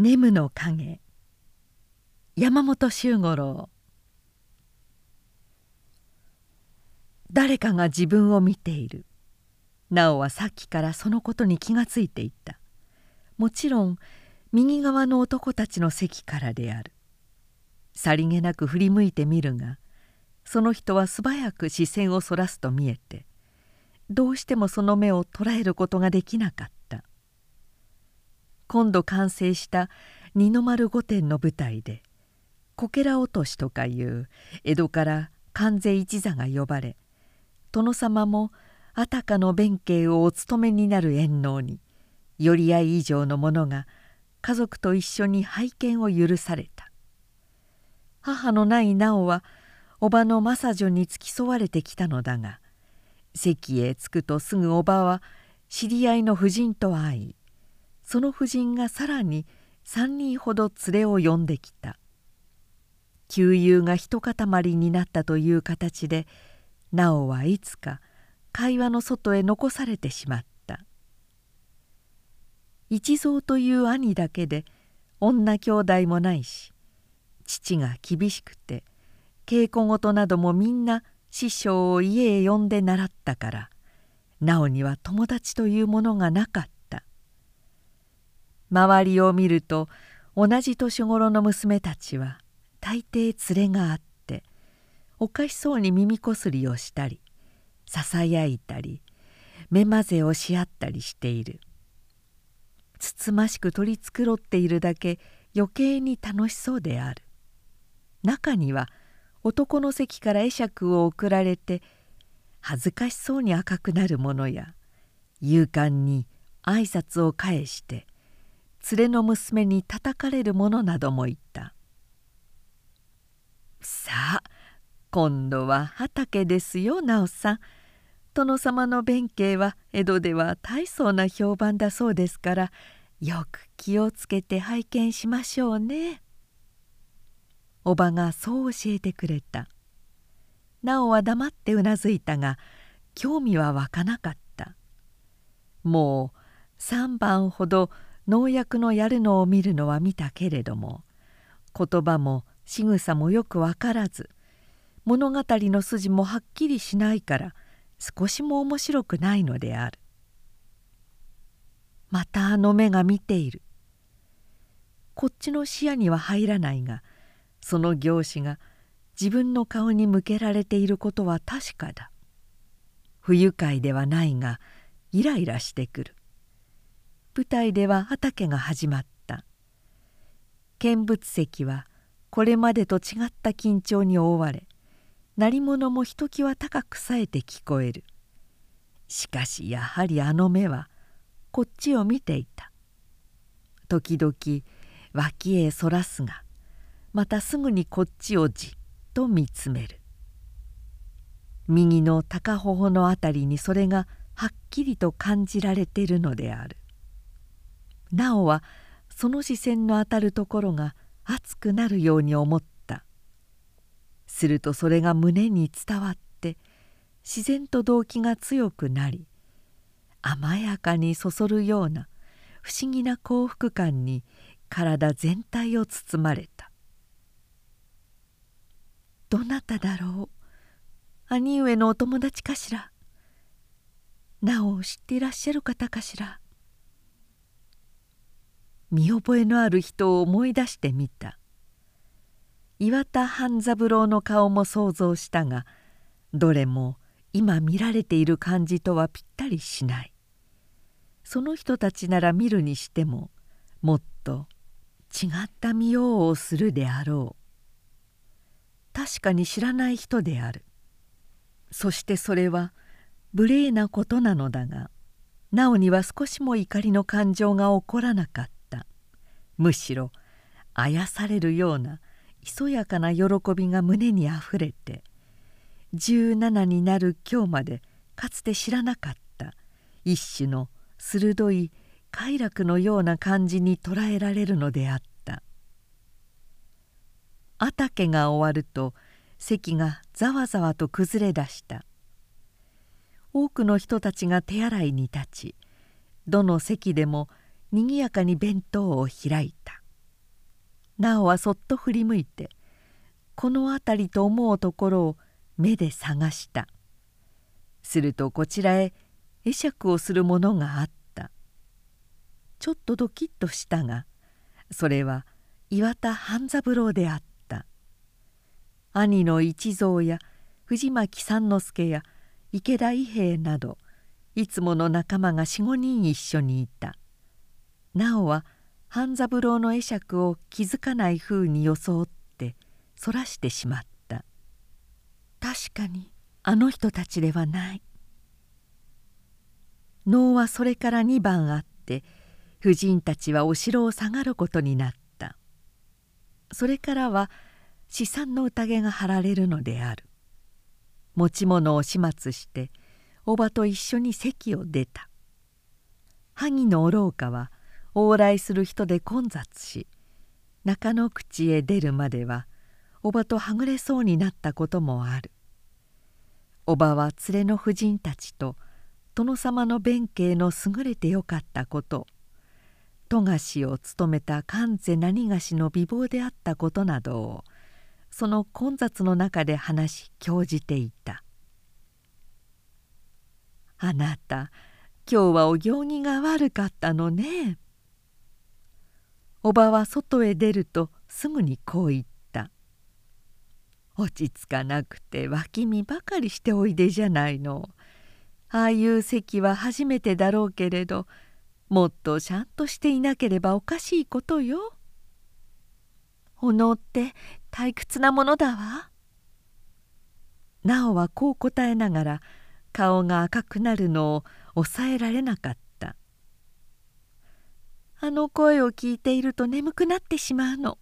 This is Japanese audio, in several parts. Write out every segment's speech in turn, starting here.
ネムの影。山本周五郎。誰かが自分を見ている。なおはさっきからそのことに気がついていた。もちろん右側の男たちの席からである。さりげなく振り向いてみるがその人は素早く視線をそらすと見えてどうしてもその目を捉えることができなかった。今度完成した二の丸御殿の舞台でこけら落としとかいう江戸から関税一座が呼ばれ殿様もあたかの弁慶をお務めになる縁能に寄り合い以上の者が家族と一緒に拝見を許された。母のない直はおばの正女に付き添われてきたのだが席へ着くとすぐおばは知り合いの婦人と会いその婦人がさらに3人ほど連れを呼んできた。旧友が一塊になったという形で直はいつか会話の外へ残されてしまった。一蔵という兄だけで女兄弟もないし父が厳しくて稽古事などもみんな師匠を家へ呼んで習ったから直には友達というものがなかった。周りを見ると同じ年頃の娘たちは大抵連れがあっておかしそうに耳こすりをしたりささやいたり目混ぜをし合ったりしている。つつましく取り繕っているだけ余計に楽しそうである。中には男の席から会釈を送られて恥ずかしそうに赤くなる者や勇敢に挨拶を返して連れの娘に叩かれる者などもいた。さあ今度は畑ですよ直さん。殿様の弁慶は江戸では大層な評判だそうですからよく気をつけて拝見しましょうね。おばがそう教えてくれた。なおは黙ってうなずいたが興味は湧かなかった。もう3番ほど農薬のやるのを見るのは見たけれども言葉も仕草もよく分からず物語の筋もはっきりしないから少しも面白くないのである。またあの目が見ている。こっちの視野には入らないがその行子が自分の顔に向けられていることは確かだ。不愉快ではないがイライラしてくる。舞台では畑が始まった。見物席はこれまでと違った緊張に覆われ鳴り物もひときわ高くさえて聞こえる。しかしやはりあの目はこっちを見ていた。時々脇へそらすがまたすぐにこっちをじっと見つめる。右の高頬のあたりにそれがはっきりと感じられているのである。なおはその視線の当たるところが熱くなるように思った。するとそれが胸に伝わって自然と動機が強くなり甘やかにそそるような不思議な幸福感に体全体を包まれた。どなただろう？兄上のお友達かしら？なお知っていらっしゃる方かしら？見覚えのある人を思い出してみた。岩田半三郎の顔も想像したがどれも今見られている感じとはぴったりしない。その人たちなら見るにしてももっと違った見ようをするであろう。確かに知らない人である。そしてそれは無礼なことなのだがなおには少しも怒りの感情が起こらなかった。むしろあやされるようなひそやかな喜びが胸にあふれて17になる今日までかつて知らなかった一種の鋭い快楽のような感じに捉えられるのであった。あたけが終わると席がざわざわと崩れ出した。多くの人たちが手洗いに立ちどの席でもにぎやかに弁当を開いた。なおはそっと振り向いてこの辺りと思うところを目で探した。するとこちらへ会釈をするものがあった。ちょっとドキッとしたがそれは岩田半三郎であった。兄の一蔵や藤巻三之助や池田伊兵衛などいつもの仲間が45人一緒にいた。なおは半三郎の会釈を気づかないふうに装ってそらしてしまった。確かに。あの人たちではない。能はそれから2番あって婦人たちはお城を下がることになった。それからは資産の宴が張られるのである。持ち物を始末しておばと一緒に席を出た。萩の廊下は往来する人で混雑し中の口へ出るまではおばとはぐれそうになったこともある。おばは連れの婦人たちと殿様の弁慶の優れてよかったこと富樫を務めた関瀬何がしの美貌であったことなどをその混雑の中で話し興じていた「あなた今日はお行儀が悪かったのね」おばは外へ出るとすぐにこう言った「落ち着かなくて脇見ばかりしておいでじゃないの。ああいう席は初めてだろうけれどもっとちゃんとしていなければおかしいことよ。お能って退屈なものだわ。なおはこう答えながら顔が赤くなるのを抑えられなかった。あの声を聞いていると眠くなってしまうの。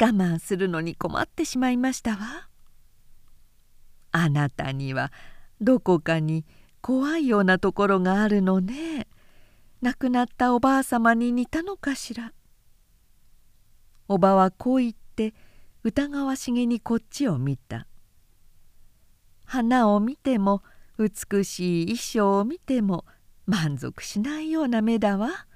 我慢するのに困ってしまいましたわ。あなたにはどこかに怖いようなところがあるのね。亡くなったおばあさまに似たのかしら。おばはこう言って疑わしげにこっちを見た。花を見ても美しい衣装を見ても満足しないような目だわ。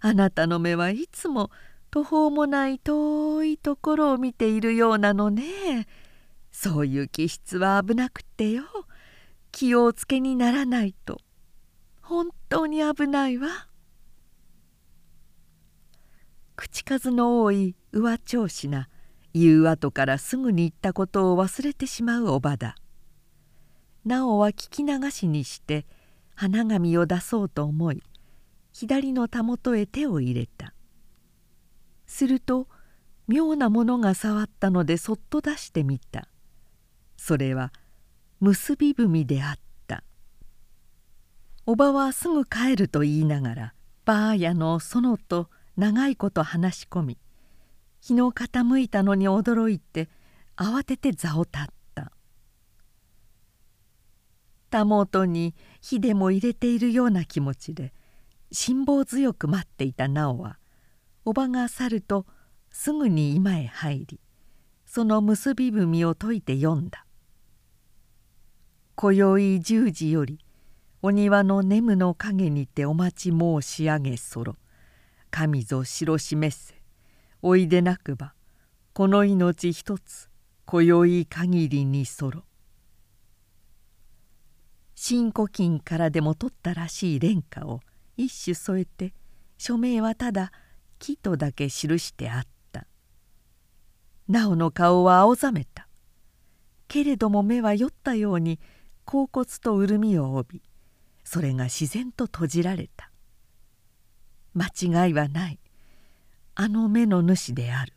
あなたの目はいつも途方もない遠いところを見ているようなのね。そういう気質は危なくってよ。気をつけにならないと。本当に危ないわ。口数の多い上調子な言う後からすぐに言ったことを忘れてしまうおばだ。なおは聞き流しにして花紙を出そうと思い左のたもとへ手を入れた。すると妙なものが触ったのでそっと出してみた。それは結び踏みであった。おばはすぐ帰ると言いながらばあやの園と長いこと話し込み日の傾いたのに驚いて慌てて座を立った。たもとに火でも入れているような気持ちで辛抱強く待っていた直はおばが去るとすぐに居間へ入りその結び踏みを解いて読んだ「今宵十時よりお庭の眠の陰にてお待ち申し上げそろ。神ぞ白示せ。おいでなくばこの命一つ今宵限りにそろ」新古今からでも取ったらしい廉価を一首添えて署名はただ「木」とだけ記してあった。なおの顔は青ざめた。けれども目は酔ったように恍惚と潤みを帯びそれが自然と閉じられた。間違いはない。あの目の主である。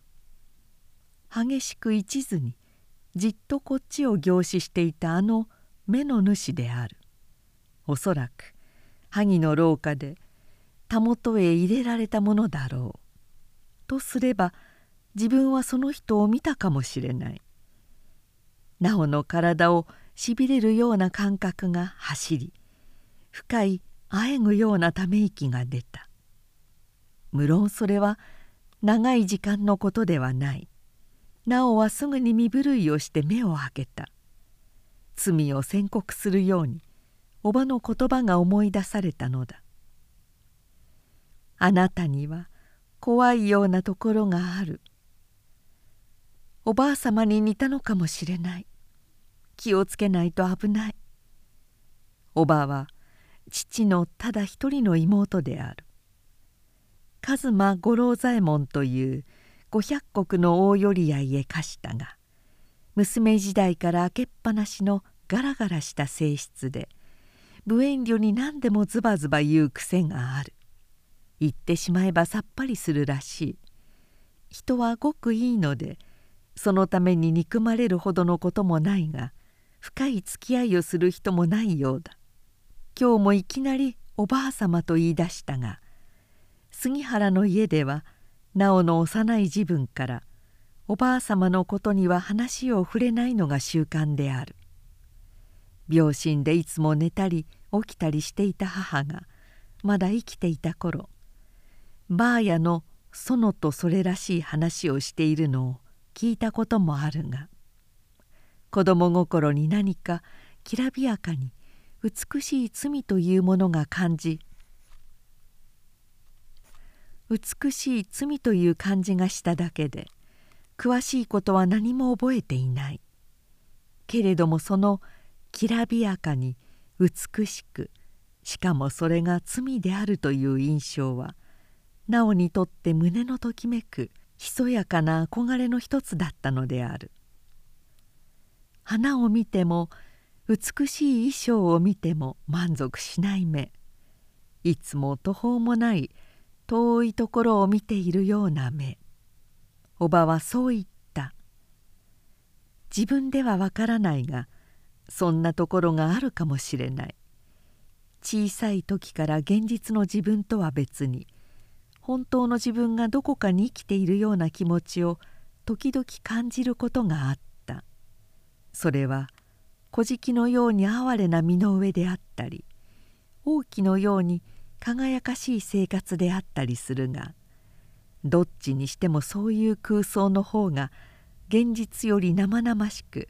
激しく一途にじっとこっちを凝視していたあの目の主である。おそらく萩の廊下でたもとへ入れられたものだろう。とすれば自分はその人を見たかもしれない。なおの体をしびれるような感覚が走り深いあえぐようなため息が出た。無論それは長い時間のことではない。なおはすぐに身震いをして目を開けた。罪を宣告するように。おばの言葉が思い出されたのだ。あなたには怖いようなところがある。おばあ様に似たのかもしれない。気をつけないと危ない。おばは父のただ一人の妹である。一馬五郎左衛門という五百石の大寄り合いへ貸したが娘時代から開けっぱなしのガラガラした性質で無遠慮に何でもズバズバ言う癖がある。言ってしまえばさっぱりするらしい。人はごくいいのでそのために憎まれるほどのこともないが深い付き合いをする人もないようだ。今日もいきなりおばあ様と言い出したが杉原の家では直の幼い時分からおばあ様のことには話を触れないのが習慣である。病身でいつも寝たり起きたりしていた母がまだ生きていた頃ばあやの園とそれらしい話をしているのを聞いたこともあるが子供心に何かきらびやかに美しい罪というものが感じ美しい罪という感じがしただけで詳しいことは何も覚えていない。けれどもそのきらびやかに美しくしかもそれが罪であるという印象はなおにとって胸のときめくひそやかな憧れの一つだったのである。花を見ても美しい衣装を見ても満足しない目。いつも途方もない遠いところを見ているような目。おばはそう言った。自分ではわからないがそんなところがあるかもしれない。小さい時から現実の自分とは別に本当の自分がどこかに生きているような気持ちを時々感じることがあった。それは小敷のように哀れな身の上であったり王妃のように輝かしい生活であったりするがどっちにしてもそういう空想の方が現実より生々しく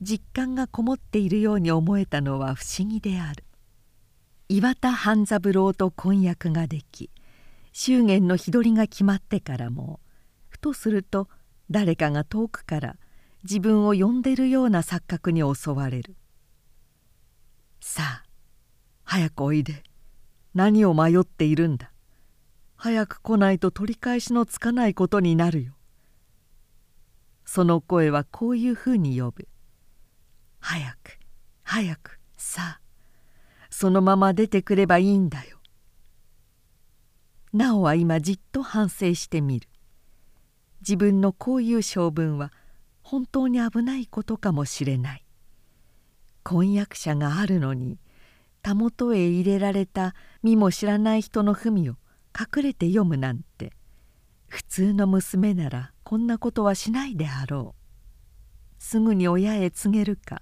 実感がこもっているように思えたのは不思議である。岩田半三郎と婚約ができ祝言の日取りが決まってからもふとすると誰かが遠くから自分を呼んでるような錯覚に襲われる「さあ早くおいで」何を迷っているんだ。早く来ないと取り返しのつかないことになるよ。その声はこういうふうに呼ぶ。早く早くさあそのまま出てくればいいんだよ。なおは今じっと反省してみる。自分のこういう性分は本当に危ないことかもしれない。婚約者があるのにたもとへ入れられた身も知らない人の文を隠れて読むなんて。普通の娘ならこんなことはしないであろう。すぐに親へ告げるか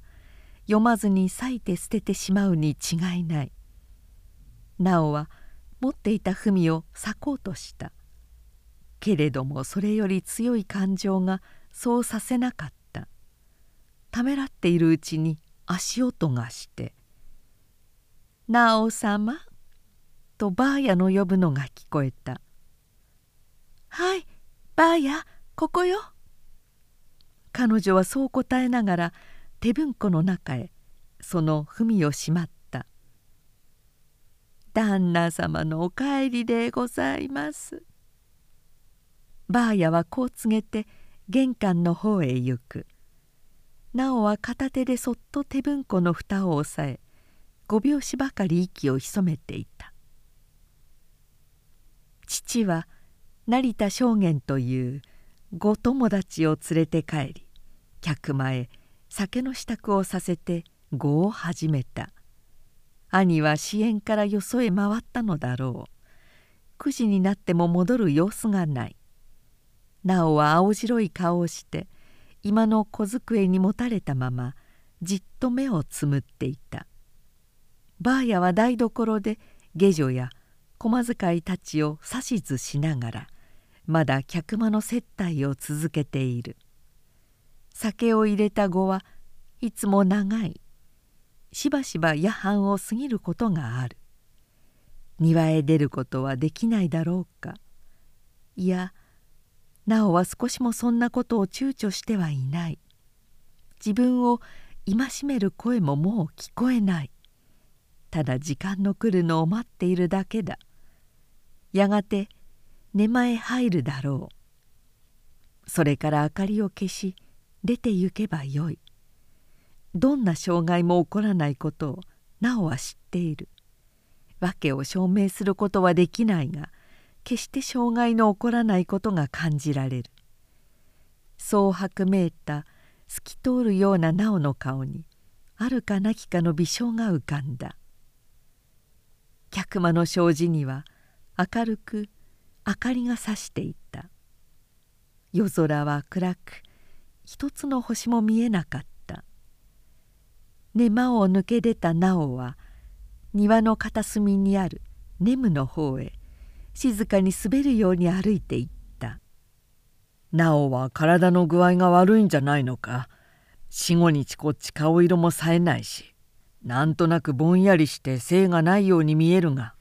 読まずに裂いて捨ててしまうに違いない。なおは持っていた文を裂こうとした。けれどもそれより強い感情がそうさせなかった。ためらっているうちに足音がして「なお様」とばあやの呼ぶのが聞こえた「はいばあやここよ」彼女はそう答えながら手文庫の中へその文をしまった「旦那様のお帰りでございます」ばあやはこう告げて玄関の方へ行く。なおは片手でそっと手文庫の蓋を押さえ5拍子ばかり息を潜めていた。父は成田証言というご友達を連れて帰り客前酒の支度をさせて碁を始めた。兄は支援からよそへ回ったのだろう。9時になっても戻る様子がない。なおは青白い顔をして今の小机にもたれたままじっと目をつむっていた。ばあやは台所で下女や駒遣いたちを指図しながらまだ客間の接待を続けている。酒を入れた後はいつも長い。しばしば夜半を過ぎることがある。庭へ出ることはできないだろうか。いやなおは少しもそんなことを躊躇してはいない。自分を戒める声ももう聞こえない。ただ時間の来るのを待っているだけだ。やがて寝間へ入るだろう。それから明かりを消し出て行けばよい。どんな障害も起こらないことをなおは知っている。訳を証明することはできないが決して障害の起こらないことが感じられる。そう薄めいた透き通るようななおの顔にあるかなきかの微笑が浮かんだ。客間の障子には明るく明かりがさしていた。夜空は暗く一つの星も見えなかった。寝間を抜け出たなおは庭の片隅にあるネムの方へ静かに滑るように歩いていった「なおは体の具合が悪いんじゃないのか。四五日こっち顔色も冴えないしなんとなくぼんやりして精がないように見えるが」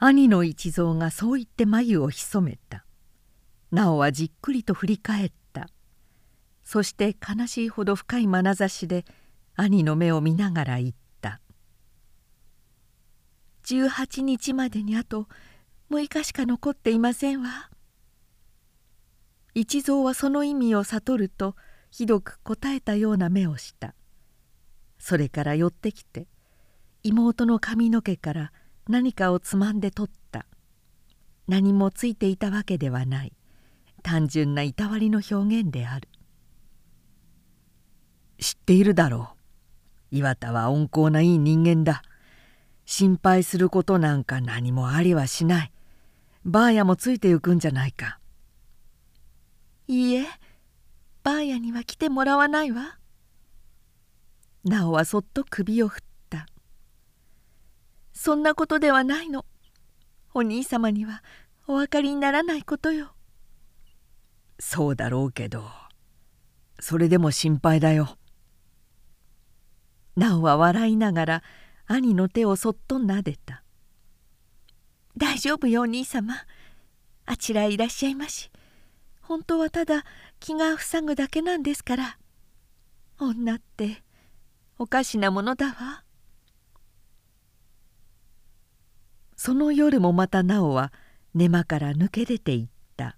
兄の一蔵がそう言って眉を潜めた。なおはじっくりと振り返っそして悲しいほど深い眼差しで兄の目を見ながら言った「18日までにあと6日しか残っていませんわ」一蔵はその意味を悟るとひどく答えたような目をした。それから寄ってきて妹の髪の毛から何かをつまんで取った。何もついていたわけではない。単純ないたわりの表現である。知っているだろう。岩田は温厚ないい人間だ。心配することなんか何もありはしない。ばあやもついてゆくんじゃないか。いいえばあやには来てもらわないわ。なおはそっと首を振っそんなことではないの。お兄様にはお分かりにならないことよ。そうだろうけどそれでも心配だよなおは笑いながら兄の手をそっと撫でた「大丈夫よお兄様。あちらへいらっしゃいまし。本当はただ気が塞ぐだけなんですから。女っておかしなものだわ」その夜もまたなおは寝間から抜け出ていった。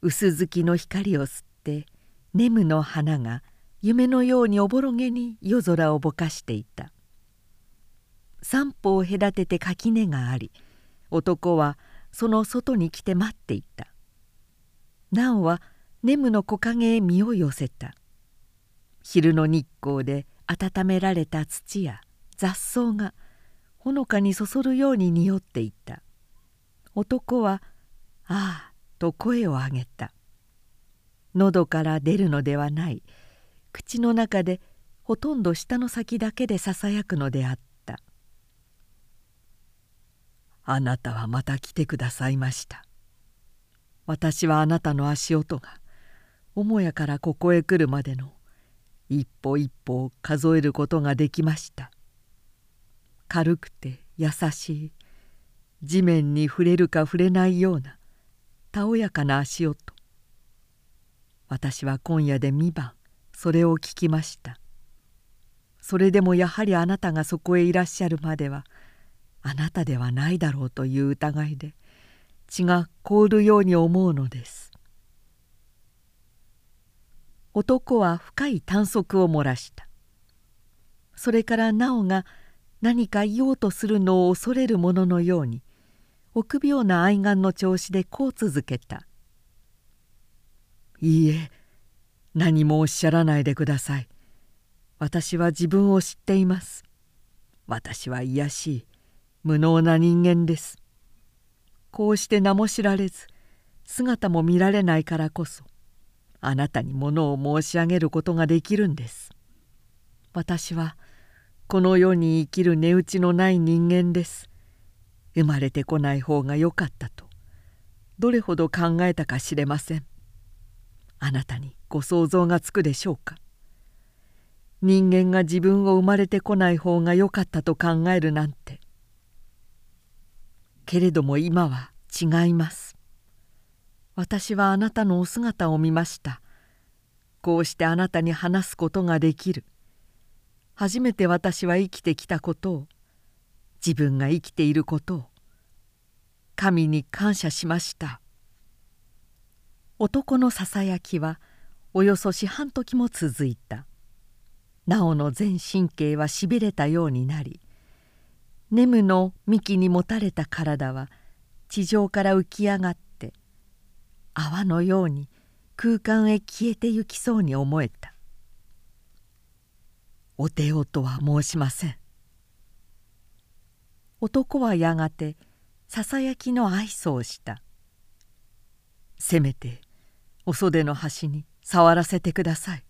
薄月の光を吸ってネムの花が夢のようにおぼろげに夜空をぼかしていた。三歩を隔てて垣根があり男はその外に来て待っていた。なおはネムの木陰へ身を寄せた。昼の日光で温められた土や雑草がほのかにそそるように匂っていた。男は「ああ」と声を上げた。喉から出るのではない。口の中でほとんど舌の先だけでささやくのであった「あなたはまた来てくださいました」私はあなたの足音が母屋からここへ来るまでの一歩一歩を数えることができました。軽くて優しい地面に触れるか触れないようなたおやかな足音。私は今夜で2番。それを聞きました。それでもやはりあなたがそこへいらっしゃるまではあなたではないだろうという疑いで血が凍るように思うのです。男は深い短足を漏らした。それからなおが何か言おうとするのを恐れるもののように臆病な愛玩の調子でこう続けた「いいえ何もおっしゃらないでください。私は自分を知っています。私は卑しい無能な人間です。こうして名も知られず姿も見られないからこそあなたにものを申し上げることができるんです。私はこの世に生きる値打ちのない人間です。生まれてこない方がよかったとどれほど考えたかしれません。あなたにご想像がつくでしょうか？人間が自分を生まれてこない方がよかったと考えるなんて。けれども今は違います。私はあなたのお姿を見ました。こうしてあなたに話すことができる。初めて私は生きてきたことを自分が生きていることを神に感謝しました。男のささやきはおよそ四半時も続いた。なおの全神経はしびれたようになりネムの幹に持たれた体は地上から浮き上がって泡のように空間へ消えてゆきそうに思えた。お手よとは申しません。男はやがてささやきの愛想をした。せめてお袖の端に触らせてください。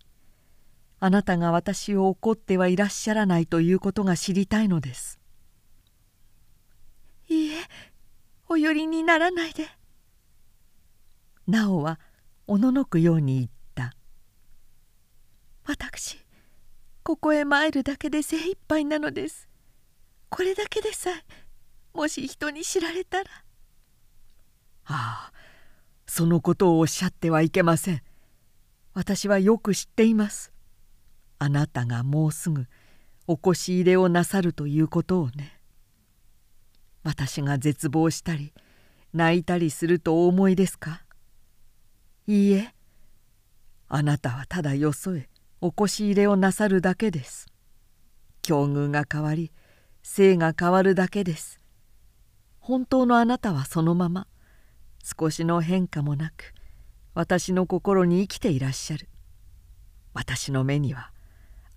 あなたが私を怒ってはいらっしゃらないということが知りたいのです。いいえお寄りにならないで。なおはおののくように言った。私ここへ参るだけで精一杯なのです。これだけでさえもし人に知られたら。ああそのことをおっしゃってはいけません私はよく知っています。あなたがもうすぐおこし入れをなさるということをね。私が絶望したり泣いたりするとお思いですか？いいえ。あなたはただよそへおこし入れをなさるだけです。境遇が変わり性が変わるだけです。本当のあなたはそのまま少しの変化もなく私の心に生きていらっしゃる。私の目には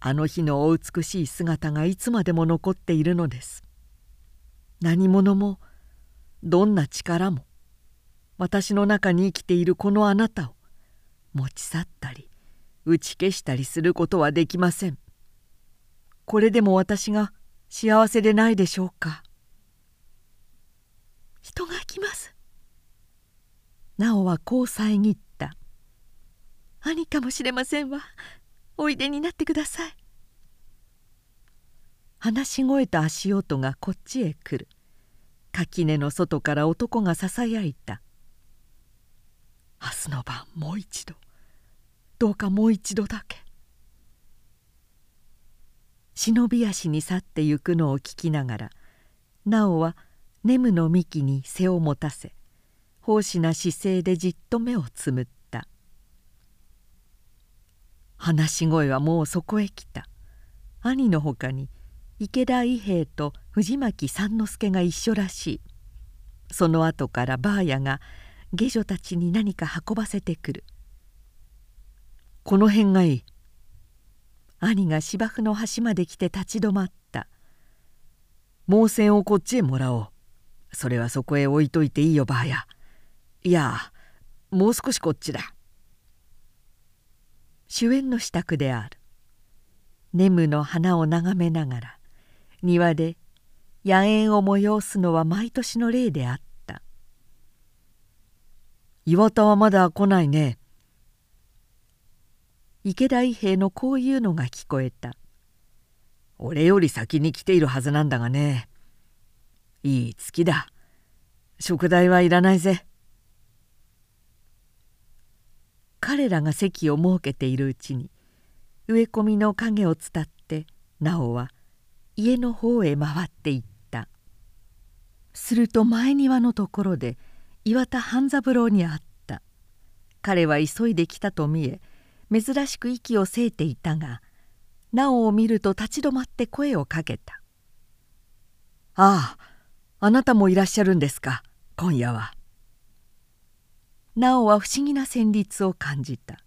あの日のお美しい姿がいつまでも残っているのです。何者もどんな力も私の中に生きているこのあなたを持ち去ったり打ち消したりすることはできません。これでも私が幸せでないでしょうか。人が来ます。なおはこう遮っ兄かもしれませんわ。おいでになってください。話し声と足音がこっちへ来る。垣根の外から男がささやいた「明日の晩もう一度。どうかもう一度だけ」忍び足に去ってゆくのを聞きながらなおはネムの幹に背を持たせ奉仕な姿勢でじっと目をつむった。話し声はもうそこへ来た。兄のほかに池田伊兵衛と藤巻三之助が一緒らしい。その後からばあやが下女たちに何か運ばせてくる。この辺がいい。兄が芝生の端まで来て立ち止まった。毛線をこっちへもらおう。それはそこへ置いといていいよばあやいやもう少しこっちだ。主演の支度である。ネムの花を眺めながら庭で野猿を催すのは毎年の例であった。岩田はまだ来ないね。池田伊兵のこういうのが聞こえた。俺より先に来ているはずなんだがね。いい月だ。食代はいらないぜ。彼らが席を設けているうちに植え込みの影を伝って直は家の方へ回っていった。すると前庭のところで岩田半三郎に会った。彼は急いで来たと見え珍しく息をせいていたが直を見ると立ち止まって声をかけた「あああなたもいらっしゃるんですか今夜は。なおは不思議な旋律を感じた。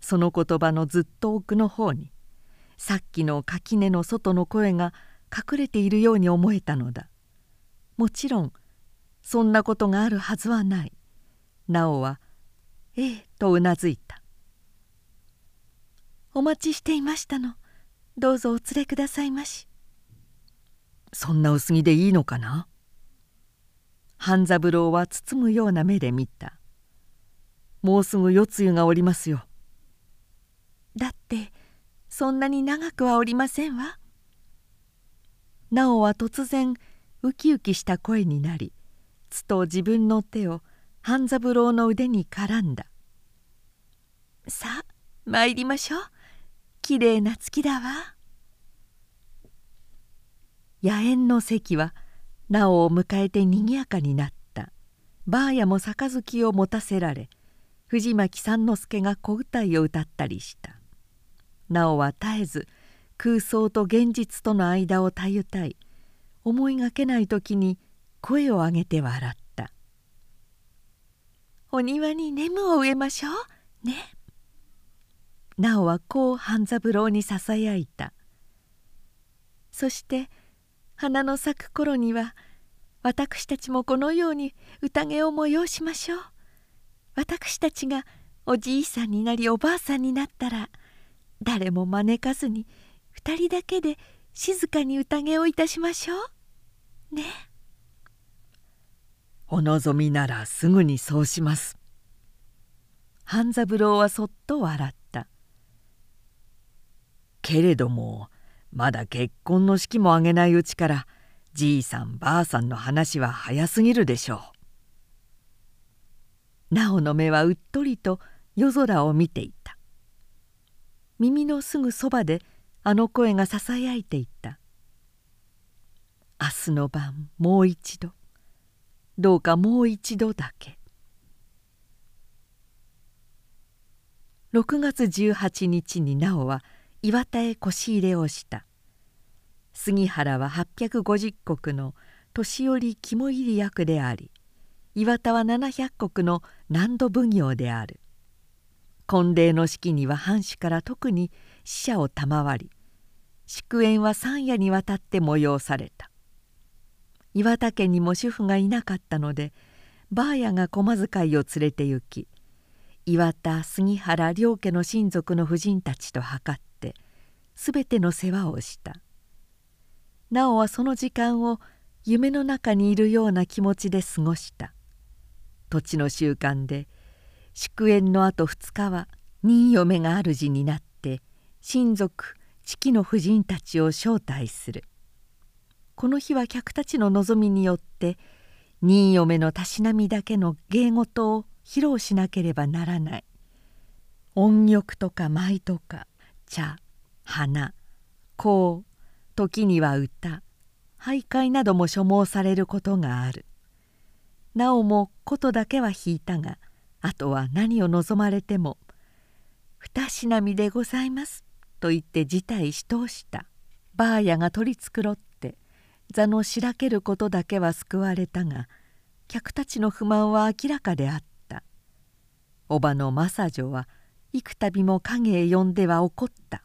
その言葉のずっと奥の方にさっきの垣根の外の声が隠れているように思えたのだ。もちろんそんなことがあるはずはない。なおは「ええ」とうなずいた「お待ちしていましたの。どうぞお連れくださいまし」そんな薄着でいいのかな？半三郎は包むような目で見た。もうすぐ夜露がおりますよ。だってそんなに長くはおりませんわ。なおは突然ウキウキした声になりつと自分の手を半三郎の腕に絡んだ「さあ参りましょう。きれいな月だわ」野猿の席はなおを迎えてにぎやかになった。ばあやも杯を持たせられ藤巻三之助が小歌いを歌ったりした。なおは絶えず空想と現実との間をたゆたい。思いがけない時に声を上げて笑った「お庭にネムを植えましょうね」なおはこう半三郎にささやいた。そして花の咲く頃には私たちもこのように宴を催しましょう。私たちがおじいさんになりおばあさんになったら誰も招かずに2人だけで静かに宴をいたしましょう。ね。お望みならすぐにそうします。半三郎はそっと笑った。けれどもまだ結婚の式も挙げないうちからじいさんばあさんの話は早すぎるでしょう。なおの目はうっとりと夜空を見ていた。耳のすぐそばであの声がささやいていた「明日の晩もう一度。どうかもう一度だけ」6月18日になおは「岩田へ腰入れをした。杉原は850石の年寄り肝入り役であり岩田は700石の難度奉行である。婚礼の式には藩主から特に死者を賜り祝宴は三夜にわたって催された。岩田家にも主婦がいなかったのでばあやが駒遣いを連れて行き岩田杉原両家の親族の婦人たちと図って全ての世話をした。なおはその時間を夢の中にいるような気持ちで過ごした。土地の習慣で祝宴のあと2日は新嫁が主になって親族父の婦人たちを招待する。この日は客たちの望みによって新嫁のたしなみだけの芸事を披露しなければならない。音曲とか舞とか茶花香時には歌徘徊なども所望されることがある。なおも琴だけは弾いたがあとは何を望まれても「二品身でございます」と言って辞退し通した。ばあやが取り繕って座のしらけることだけは救われたが客たちの不満は明らかであった。おばの正女は幾度も影へ呼んでは怒った。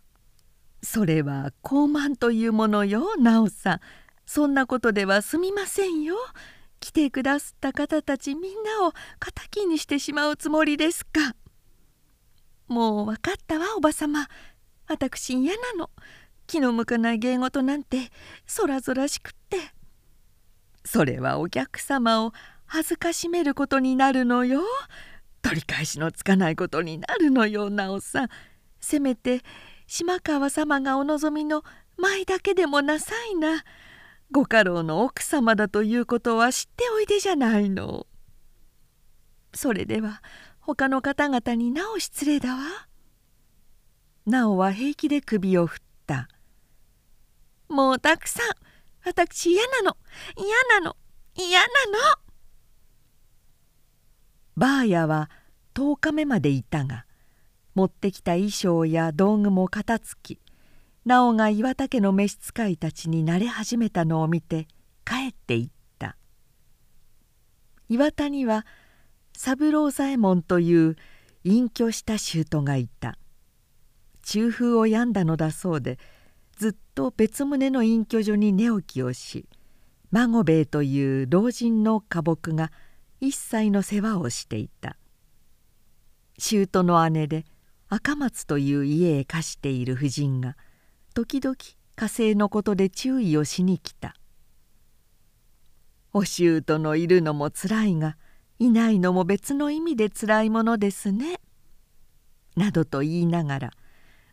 それは高慢というものよなおさん。そんなことではすみませんよ。来てくだすった方たちみんなを敵にしてしまうつもりですか？もう分かったわおばさま。私嫌なの。気の向かない芸事なんてそらぞらしくって。それはお客様を恥ずかしめることになるのよ。取り返しのつかないことになるのよなおさん。せめて島川様がお望みの舞だけでもなさいな。ご家老の奥様だということは知っておいでじゃないの。それでは他の方々になお失礼だわ。なおは平気で首を振った。もうたくさん私嫌なの嫌なの嫌なのばあやは10日目までいたが持ってきた衣装や道具も片付きなおが岩田家の召使いたちに慣れ始めたのを見て帰っていった。岩田には三郎左衛門という隠居した舅がいた。中風を病んだのだそうでずっと別棟の隠居所に寝起きをし孫兵衛という老人の家木が一切の世話をしていた。舅の姉で赤松という家へ貸している婦人が時々火星のことで注意をしに来た「お舅のいるのもつらいがいないのも別の意味でつらいものですね」などと言いながら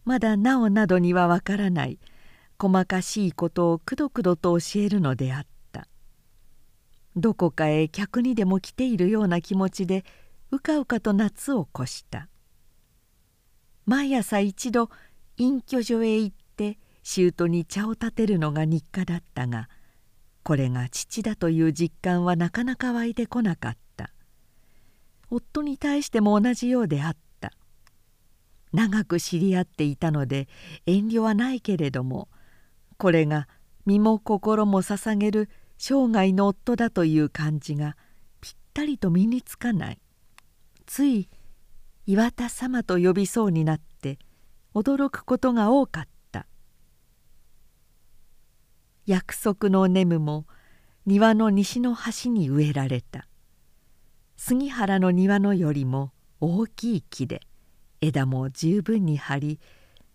まだなおなどにはわからない細かしいことをくどくどと教えるのであった。どこかへ客にでも来ているような気持ちでうかうかと夏を越した。毎朝一度隠居所へ行って舅に茶を立てるのが日課だったがこれが父だという実感はなかなか湧いてこなかった。夫に対しても同じようであった。長く知り合っていたので遠慮はないけれどもこれが身も心も捧げる生涯の夫だという感じがぴったりと身につかない。つい岩田様と呼びそうになって驚くことが多かった。約束のネムも庭の西の端に植えられた。杉原の庭のよりも大きい木で枝も十分に張り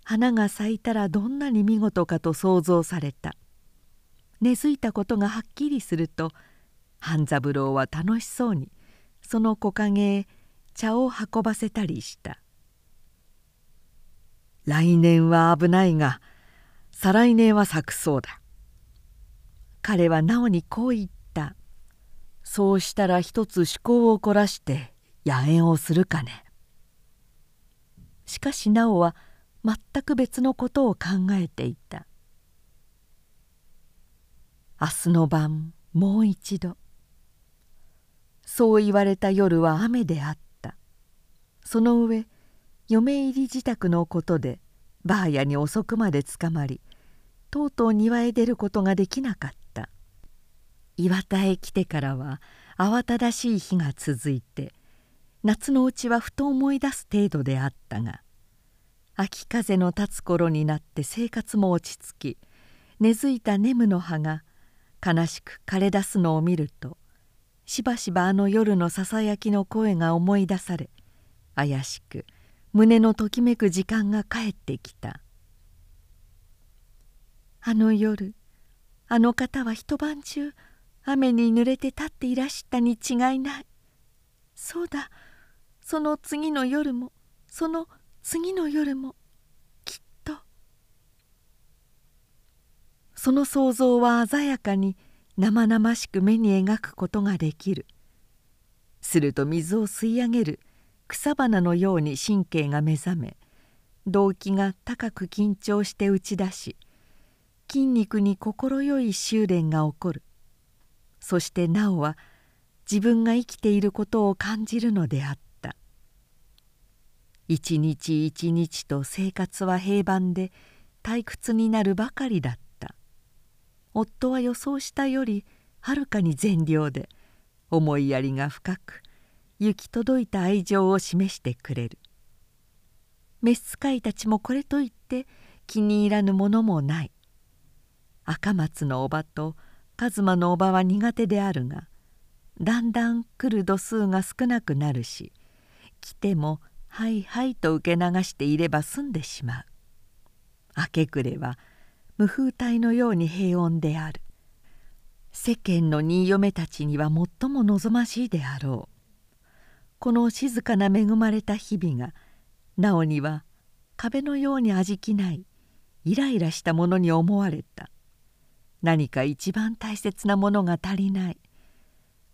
花が咲いたらどんなに見事かと想像された。根付いたことがはっきりすると半三郎は楽しそうにその木陰へ茶を運ばせたりした。来年は危ないが再来年は咲くそうだ。彼はなおにこう言った。そうしたら一つ趣向を凝らして野縁をするかね。しかしなおは全く別のことを考えていた。明日の晩もう一度。そう言われた夜は雨であった。その上嫁入り自宅のことでばあやに遅くまでつかまりとうとう庭へ出ることができなかった。岩田へ来てからは慌ただしい日が続いて夏のうちはふと思い出す程度であったが秋風の立つ頃になって生活も落ち着き根付いた眠の葉が悲しく枯れ出すのを見るとしばしばあの夜のささやきの声が思い出され怪しく胸のときめく時間が帰ってきた。あの夜あの方は一晩中雨に濡れて立っていらしたに違いない。そうだその次の夜もその次の夜もきっと。その想像は鮮やかに生々しく目に描くことができる。すると水を吸い上げる草花のように神経が目覚め動機が高く緊張して打ち出し筋肉に快い修練が起こる。そしてなおは自分が生きていることを感じるのであった。一日一日と生活は平凡で退屈になるばかりだった。夫は予想したよりはるかに善良で思いやりが深く行き届いた愛情を示してくれる。召使いたちもこれといって気に入らぬものもない。赤松のおばと一馬のおばは苦手であるがだんだん来る度数が少なくなるし来ても「はいはい」と受け流していれば済んでしまう。明け暮れは無風体のように平穏である。世間の新嫁たちには最も望ましいであろう。この静かな恵まれた日々がなおには壁のように味気ないイライラしたものに思われた。何か一番大切なものが足りない。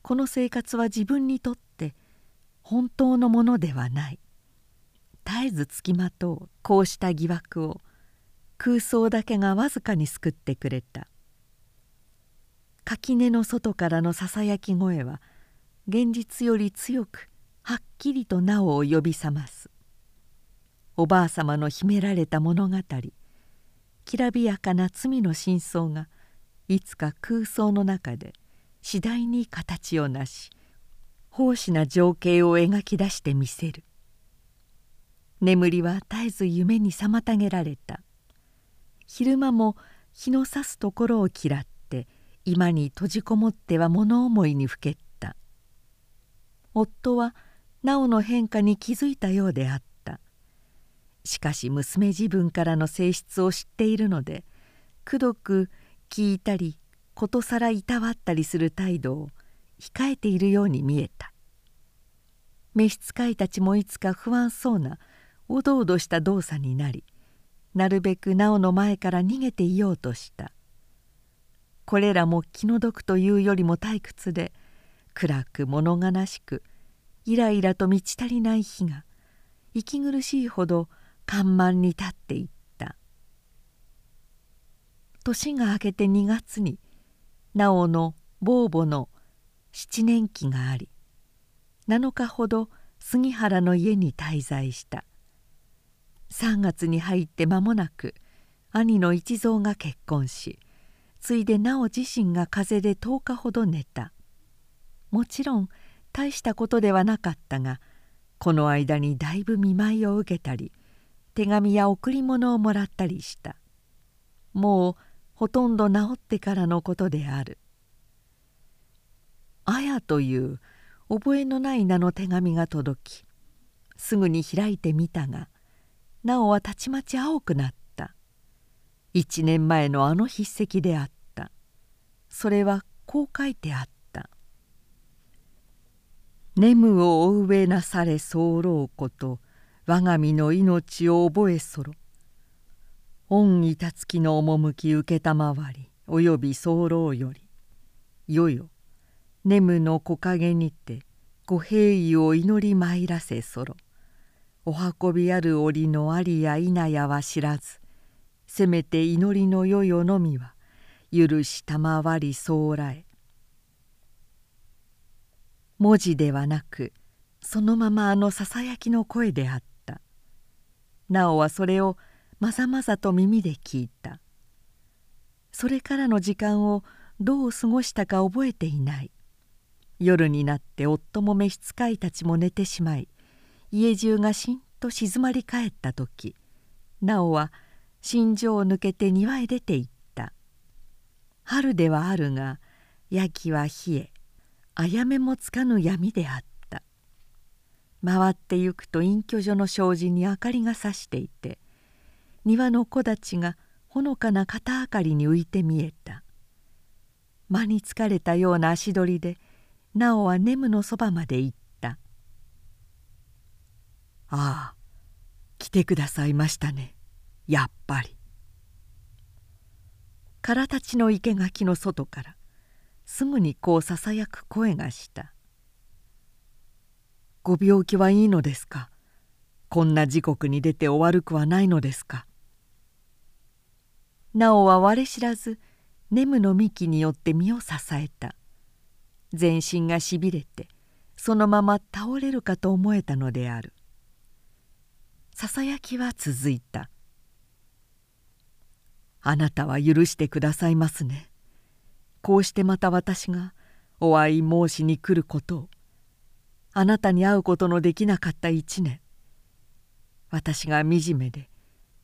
この生活は自分にとって本当のものではない。絶えずつきまとう。こうした疑惑を。空想だけがわずかに救ってくれた。垣根の外からのささやき声は現実より強くはっきりとなおを呼び覚ます。おばあさまの秘められた物語。きらびやかな罪の真相がいつか空想の中で次第に形をなし奉仕な情景を描き出してみせる。眠りは絶えず夢に妨げられた。昼間も日の差すところを嫌って居間に閉じこもっては物思いにふけった。夫はなおの変化に気づいたようであった。しかし娘自分からの性質を知っているのでくどく聞いたりことさらいたわったりする態度を控えているように見えた。召使いたちもいつか不安そうなおどおどした動作になりなるべくなおの前から逃げていようとした。これらも気の毒というよりも退屈で暗く物悲しくイライラと満ち足りない日が息苦しいほど緩慢に立っていた。年が明けて2月に直の坊母の七年期があり7日ほど杉原の家に滞在した。3月に入って間もなく兄の一蔵が結婚しついで直自身が風邪で10日ほど寝た。もちろん大したことではなかったがこの間にだいぶ見舞いを受けたり手紙や贈り物をもらったりした。もうほとんど治ってからのことである「あや」という覚えのない名の手紙が届きすぐに開いてみたがなおはたちまち青くなった。一年前のあの筆跡であった。それはこう書いてあった「眠をお上なされ候こと我が身の命を覚えそろ」「恩いたつきの趣承りおよび候よりよよ眠の木陰にてご平意を祈り参らせそろ」お運びある折のありや否やは知らずせめて祈りの世よのみは許し賜りそうらえ。文字ではなくそのままあのささやきの声であった。なおはそれをまざまざと耳で聞いた。それからの時間をどう過ごしたか覚えていない。夜になって夫も召使いたちも寝てしまい家中がしんと静まり返った時なおは心情を抜けて庭へ出て行った。春ではあるが焼きは冷えあやめもつかぬ闇であった。回ってゆくと隠居所の障子に明かりがさしていて庭の木立がほのかな肩明かりに浮いて見えた。間に疲れたような足取りでなおは眠のそばまで行った。ああ来てくださいましたねやっぱり」空たちの生垣の外からすぐにこうささやく声がした「ご病気はいいのですか？こんな時刻に出てお悪くはないのですか」なおは我知らず眠の幹によって身を支えた。全身がしびれてそのまま倒れるかと思えたのである。ささやきは続いた「あなたは許してくださいますね。こうしてまた私がお会い申しに来ることを。あなたに会うことのできなかった一年。私が惨めで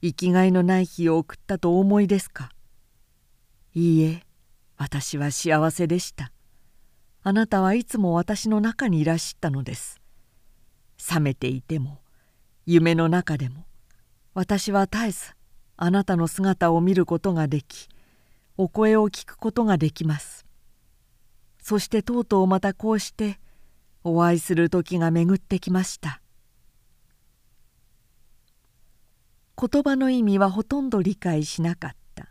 生きがいのない日を送ったとお思いですか？いいえ私は幸せでした。あなたはいつも私の中にいらっしゃったのです。冷めていても夢の中でも私は絶えずあなたの姿を見ることができお声を聞くことができます。そしてとうとうまたこうしてお会いする時が巡ってきました。言葉の意味はほとんど理解しなかった。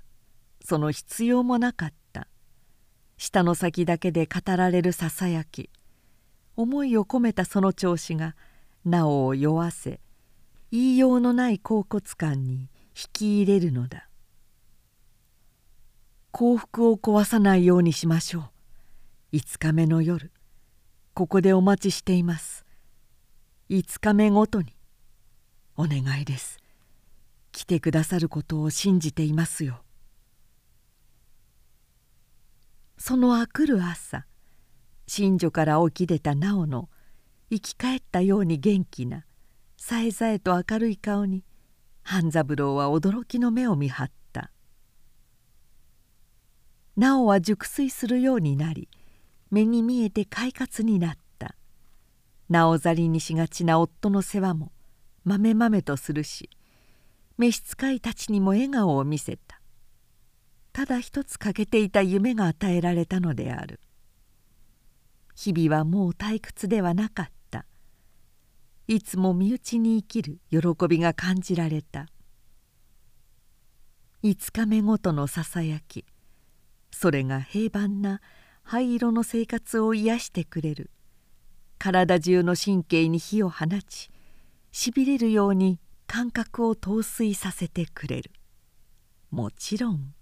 その必要もなかった。舌の先だけで語られるささやき。思いを込めたその調子がなおを酔わせ言いようのない恍惚感に引き入れるのだ。幸福を壊さないようにしましょう。5日目の夜ここでお待ちしています。5日目ごとにお願いです。来てくださることを信じていますよ。そのあくる朝新女から起き出た直の生き返ったように元気なさえざえと明るい顔に半三郎は驚きの目を見張った。なおは熟睡するようになり目に見えて快活になった。なおざりにしがちな夫の世話もまめまめとするし召使いたちにも笑顔を見せた。ただ一つ欠けていた夢が与えられたのである。日々はもう退屈ではなかった。いつも身内に生きる喜びが感じられた。5日目ごとのささやき。それが平凡な灰色の生活を癒してくれる。体中の神経に火を放ちしびれるように感覚を陶酔させてくれる。もちろん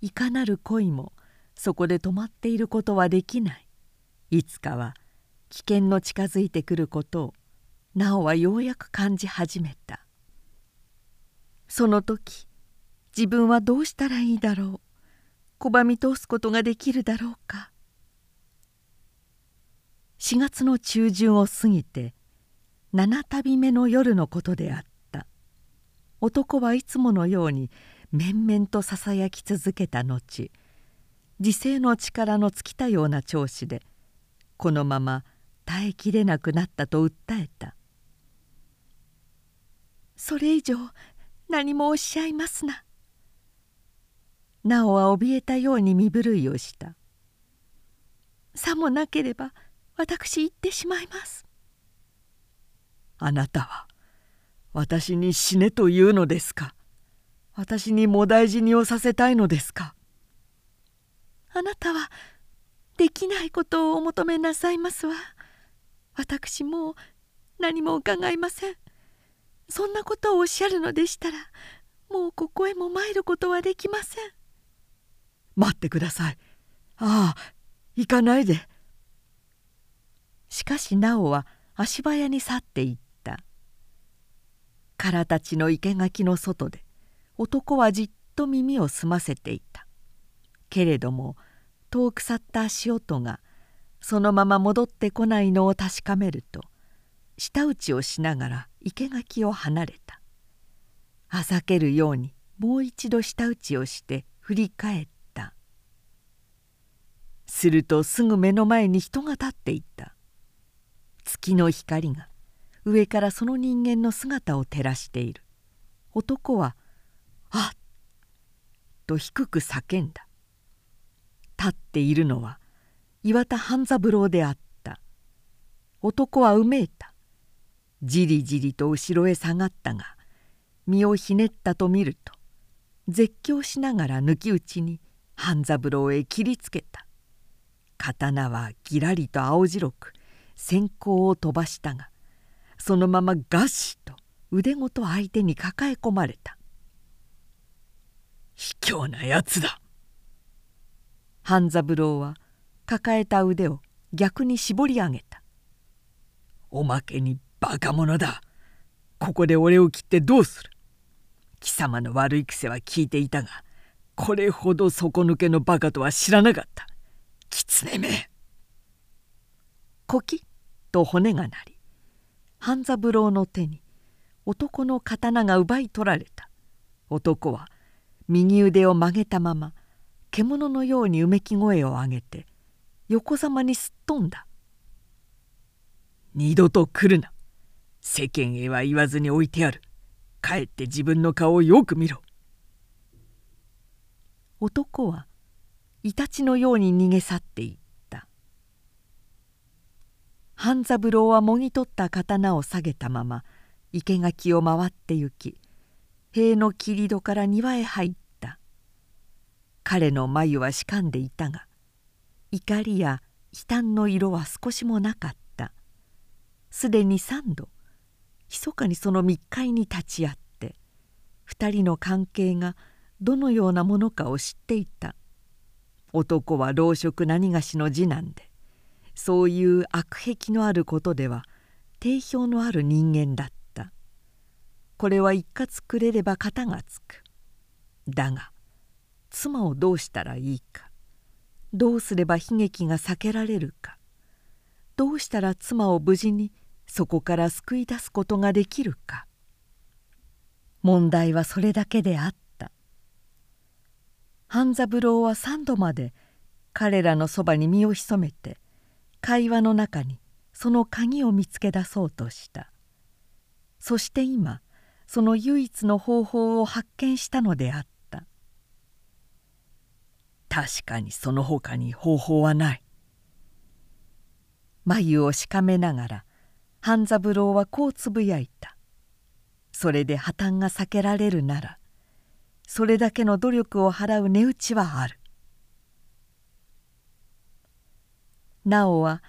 いかなる恋もそこで止まっていることはできない。いつかは危険の近づいてくることをなおはようやく感じ始めた。その時自分はどうしたらいいだろう。拒み通すことができるだろうか。4月の中旬を過ぎて七旅目の夜のことであった。男はいつものように面々とささやき続けた後自制の力の尽きたような調子でこのまま耐えきれなくなったと訴えた「それ以上何もおっしゃいますな」なおは怯えたように身震いをした「さもなければ私行ってしまいます」あなたは私に死ねというのですか？私に菩提死にをさせたいのですか？あなたはできないことをお求めなさいますわ。私もう何も伺いません。そんなことをおっしゃるのでしたらもうここへも参ることはできません。待ってください。ああ行かないで。しかしなおは足早に去っていった空たちの生垣の外で男はじっと耳を澄ませていた。けれども遠く去った足音がそのまま戻ってこないのを確かめると舌打ちをしながら生垣を離れた。あざけるようにもう一度舌打ちをして振り返った。するとすぐ目の前に人が立っていた。月の光が上からその人間の姿を照らしている。男は「あっ!」と低く叫んだ。立っているのは岩田半三郎であった。男はうめいた。じりじりと後ろへ下がったが身をひねったと見ると絶叫しながら抜き打ちに半三郎へ切りつけた。刀はぎらりと青白く閃光を飛ばしたがそのままガッと腕ごと相手に抱え込まれた。卑怯なやつだ。半三郎は抱えた腕を逆に絞り上げた。おまけにバカ者だ。ここで俺を切ってどうする。貴様の悪い癖は聞いていたがこれほど底抜けのバカとは知らなかった。狐め。コキッと骨が鳴り半三郎の手に男の刀が奪い取られた。男は右腕を曲げたまま獣のようにうめき声を上げて横ざまにすっ飛んだ「二度と来るな。世間へは言わずに置いてある。帰って自分の顔をよく見ろ」男はイタチのように逃げ去っていった。半三郎はもぎ取った刀を下げたまま生垣を回って行き塀の切り戸から庭へ入った。彼の眉はしかんでいたが怒りや悲嘆の色は少しもなかった。すでに三度密かにその密会に立ち会って二人の関係がどのようなものかを知っていた。男は老職何がしの次男でそういう悪癖のあることでは定評のある人間だった。これは一括くれれば型がつく。だが妻をどうしたらいいか。どうすれば悲劇が避けられるか。どうしたら妻を無事にそこから救い出すことができるか。問題はそれだけであった。半三郎は三度まで彼らのそばに身を潜めて会話の中にその鍵を見つけ出そうとした。そして今その唯一の方法を発見したのであった。確かにその他に方法はない。眉をしかめながら半三郎はこうつぶやいた。それで破綻が避けられるならそれだけの努力を払う値打ちはある。なおは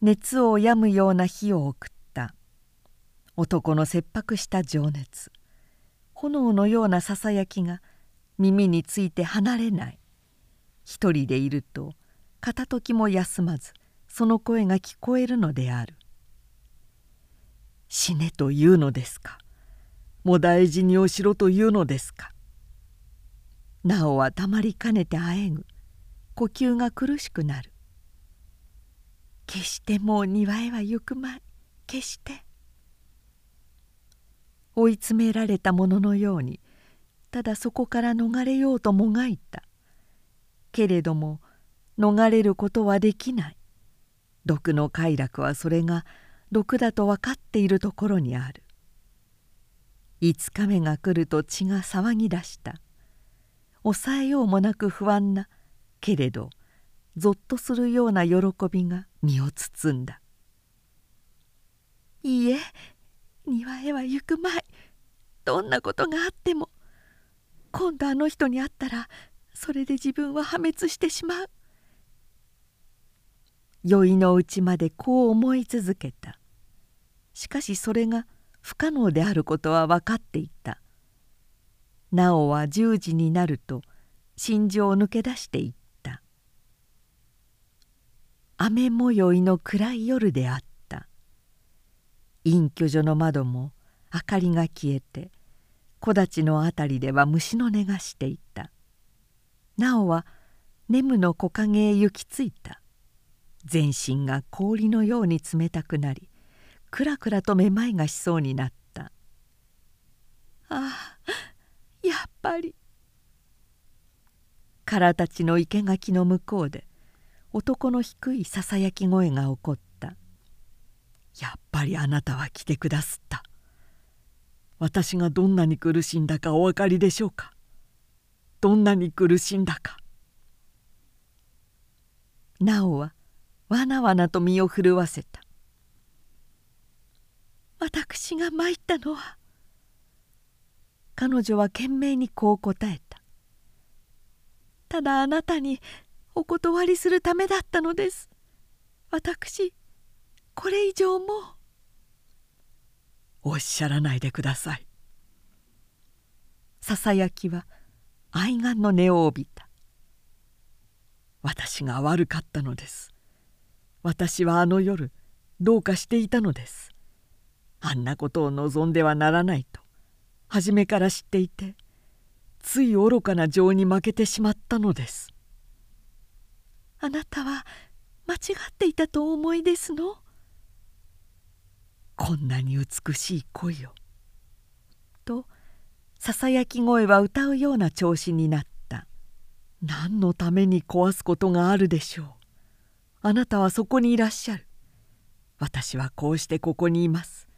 熱を病むような日を送った。男の切迫した情熱。炎のようなささやきが耳について離れない。一人でいると片時も休まずその声が聞こえるのである「死ねというのですか？もう大事におしろというのですか」なおはたまりかねてあえぐ。呼吸が苦しくなる。決してもう庭へは行くまい。決して。追い詰められたもののようにただそこから逃れようともがいた。けれども逃れることはできない。毒の快楽はそれが毒だと分かっているところにある。5日目が来ると血が騒ぎ出した。抑えようもなく不安な。けれどぞっとするような喜びが身を包んだ「いいえ庭へは行くまい。どんなことがあっても今度あの人に会ったらそれで自分は破滅してしまう」酔いのうちまでこう思い続けた。しかしそれが不可能であることは分かっていた。なおは10時になると心情を抜け出していた。雨もよいの暗い夜であった。隠居所の窓も明かりが消えて木立の辺りでは虫の音がしていた。なおは眠の木陰へ行き着いた。全身が氷のように冷たくなりくらくらとめまいがしそうになった。ああやっぱり。空たちの生垣の向こうで男の低いささやき声が起こった「やっぱりあなたは来てくだすった」私がどんなに苦しんだかお分かりでしょうか？どんなに苦しんだか。なおはわなわなと身を震わせた。私が参ったのは彼女は懸命にこう答えた。ただあなたにお断りするためだったのです。私これ以上も。おっしゃらないでください。ささやきは愛願の音を帯びた。私が悪かったのです。私はあの夜どうかしていたのです。あんなことを望んではならないと初めから知っていてつい愚かな情に負けてしまったのです。あなたは間違っていたと思いですの？こんなに美しい恋を」とささやき声は歌うような調子になった。何のために壊すことがあるでしょう。あなたはそこにいらっしゃる。私はこうしてここにいます。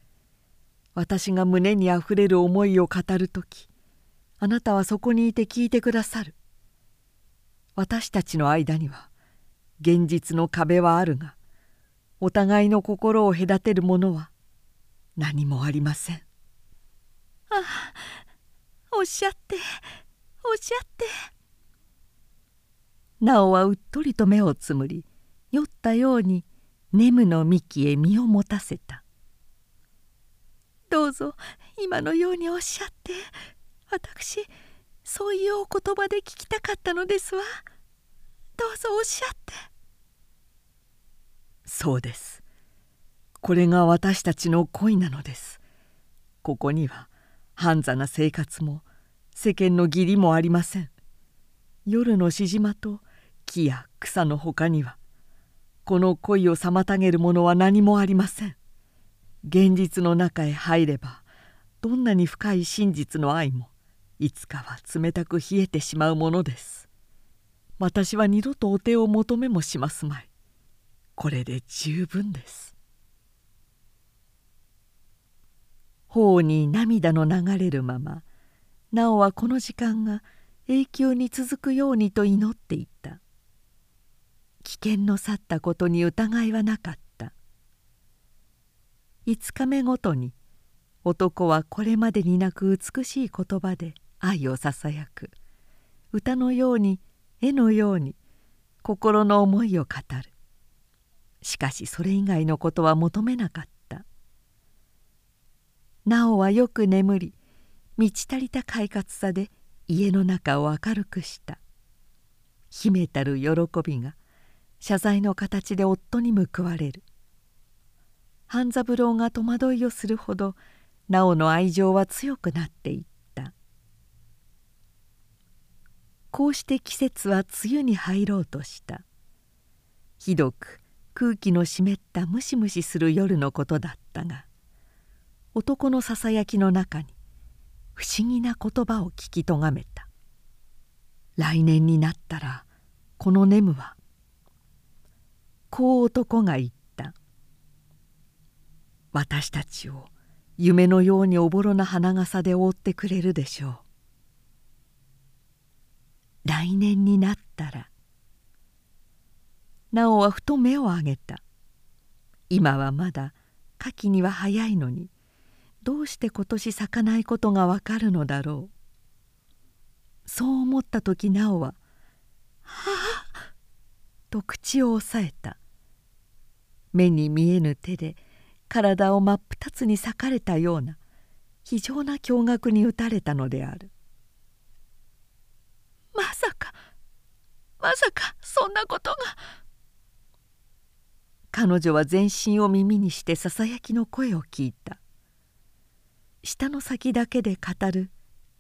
私が胸にあふれる思いを語る時あなたはそこにいて聞いてくださる。私たちの間には現実の壁はあるがお互いの心を隔てるものは何もありません。ああおっしゃっておっしゃって。なおはうっとりと目をつむり酔ったように眠の幹へ身を持たせた。どうぞ今のようにおっしゃって私そういうお言葉で聞きたかったのですわ。どうぞおっしゃってそうです。これが私たちの恋なのです。ここには半座な生活も世間の義理もありません。夜のしじまと木や草のほかにはこの恋を妨げるものは何もありません。現実の中へ入ればどんなに深い真実の愛もいつかは冷たく冷えてしまうものです。私は二度とお手を求めもしますまい。これで十分です。頬に涙の流れるままなおはこの時間が永久に続くようにと祈っていた。危険の去ったことに疑いはなかった。5日目ごとに男はこれまでになく美しい言葉で愛をささやく。歌のように絵のように心の思いを語る。しかしそれ以外のことは求めなかった。なおはよく眠り満ち足りた快活さで家の中を明るくした。秘めたる喜びが謝罪の形で夫に報われる。半三郎が戸惑いをするほど直の愛情は強くなっていった。こうして季節は梅雨に入ろうとした。ひどく空気の湿ったムシムシする夜のことだったが男のささやきの中に不思議な言葉を聞きとがめた。来年になったらこのネムはこう男が言った。私たちを夢のようにおぼろな花笠で覆ってくれるでしょう。来年になったらなおはふと目を上げた。今はまだ夏季には早いのにどうして今年咲かないことがわかるのだろう。そう思った時なおは「はあ」と口を押さえた。目に見えぬ手で体を真っ二つに裂かれたような非常な驚愕に打たれたのである。まさかまさかそんなことが。彼女は全身を耳にしてささやきの声を聞いた。舌の先だけで語る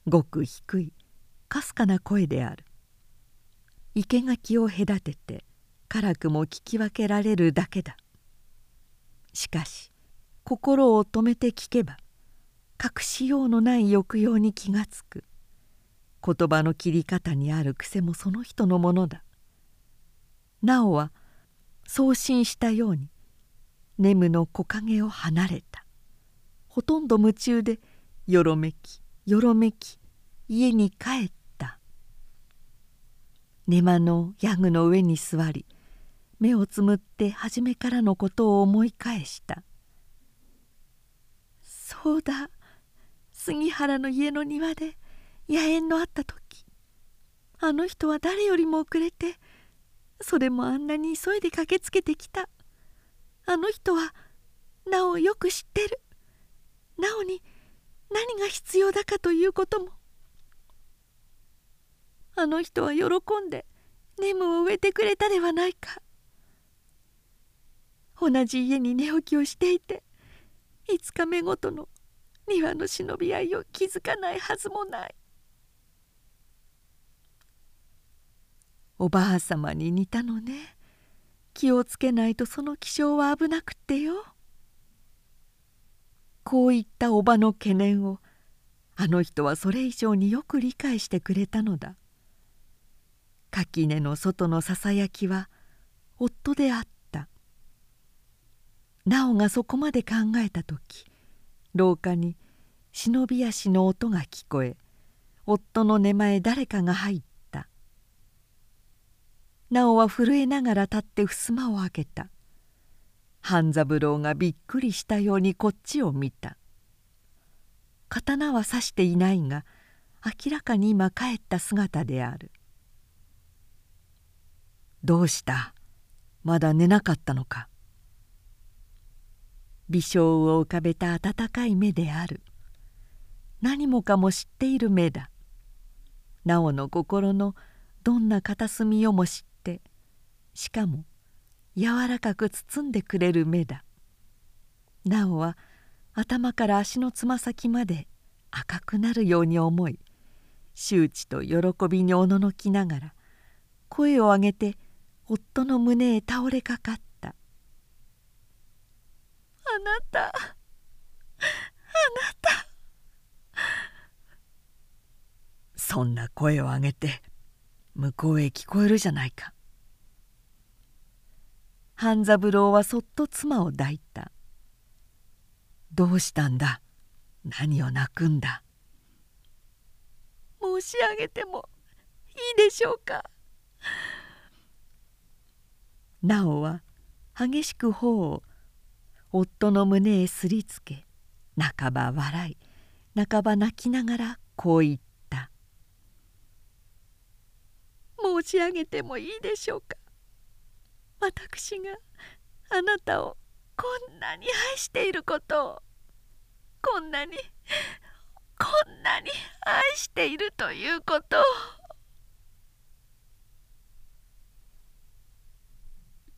ごく低いかすかな声である。生垣を隔てて辛くも聞き分けられるだけだ。しかし心を止めて聞けば隠しようのない抑揚に気がつく。言葉の切り方にある癖もその人のものだ。なおは送信したようにネムの木陰を離れた。ほとんど夢中でよろめきよろめき家に帰った。寝間のヤグの上に座り目をつむって初めからのことを思い返した。そうだ杉原の家の庭で野猿のあった時あの人は誰よりも遅れてそれもあんなに急いで駆けつけてきた。あの人はなおよく知ってる。なおに何が必要だかということも。あの人は喜んでネムを植えてくれたではないか。同じ家に寝起きをしていて5日目ごとの庭の忍び合いを気づかないはずもない。おばあさまに似たのね。気をつけないとその気性は危なくってよ。こう言ったおばの懸念をあの人はそれ以上によく理解してくれたのだ。垣根の外のささやきは夫であった。なおがそこまで考えた時廊下に忍び足の音が聞こえ夫の寝前誰かが入っなおは震えながら立って襖を開けた。半三郎がびっくりしたようにこっちを見た。刀は刺していないが明らかに今帰った姿である「どうした？まだ寝なかったのか」微笑を浮かべた温かい目である。何もかも知っている目だ。なおの心のどんな片隅をも知しかも柔らかく包んでくれる目だ。なおは頭から足のつま先まで赤くなるように思い周知と喜びにおののきながら声を上げて夫の胸へ倒れかかった「あなたあなた」そんな声を上げて向こうへ聞こえるじゃないか。半三郎はそっと妻を抱いた「どうしたんだ？何を泣くんだ」申し上げてもいいでしょうか？なおは激しく頬を夫の胸へすりつけ半ば笑い半ば泣きながらこう言った「申し上げてもいいでしょうか？私があなたをこんなに愛していることをこんなにこんなに愛しているということを。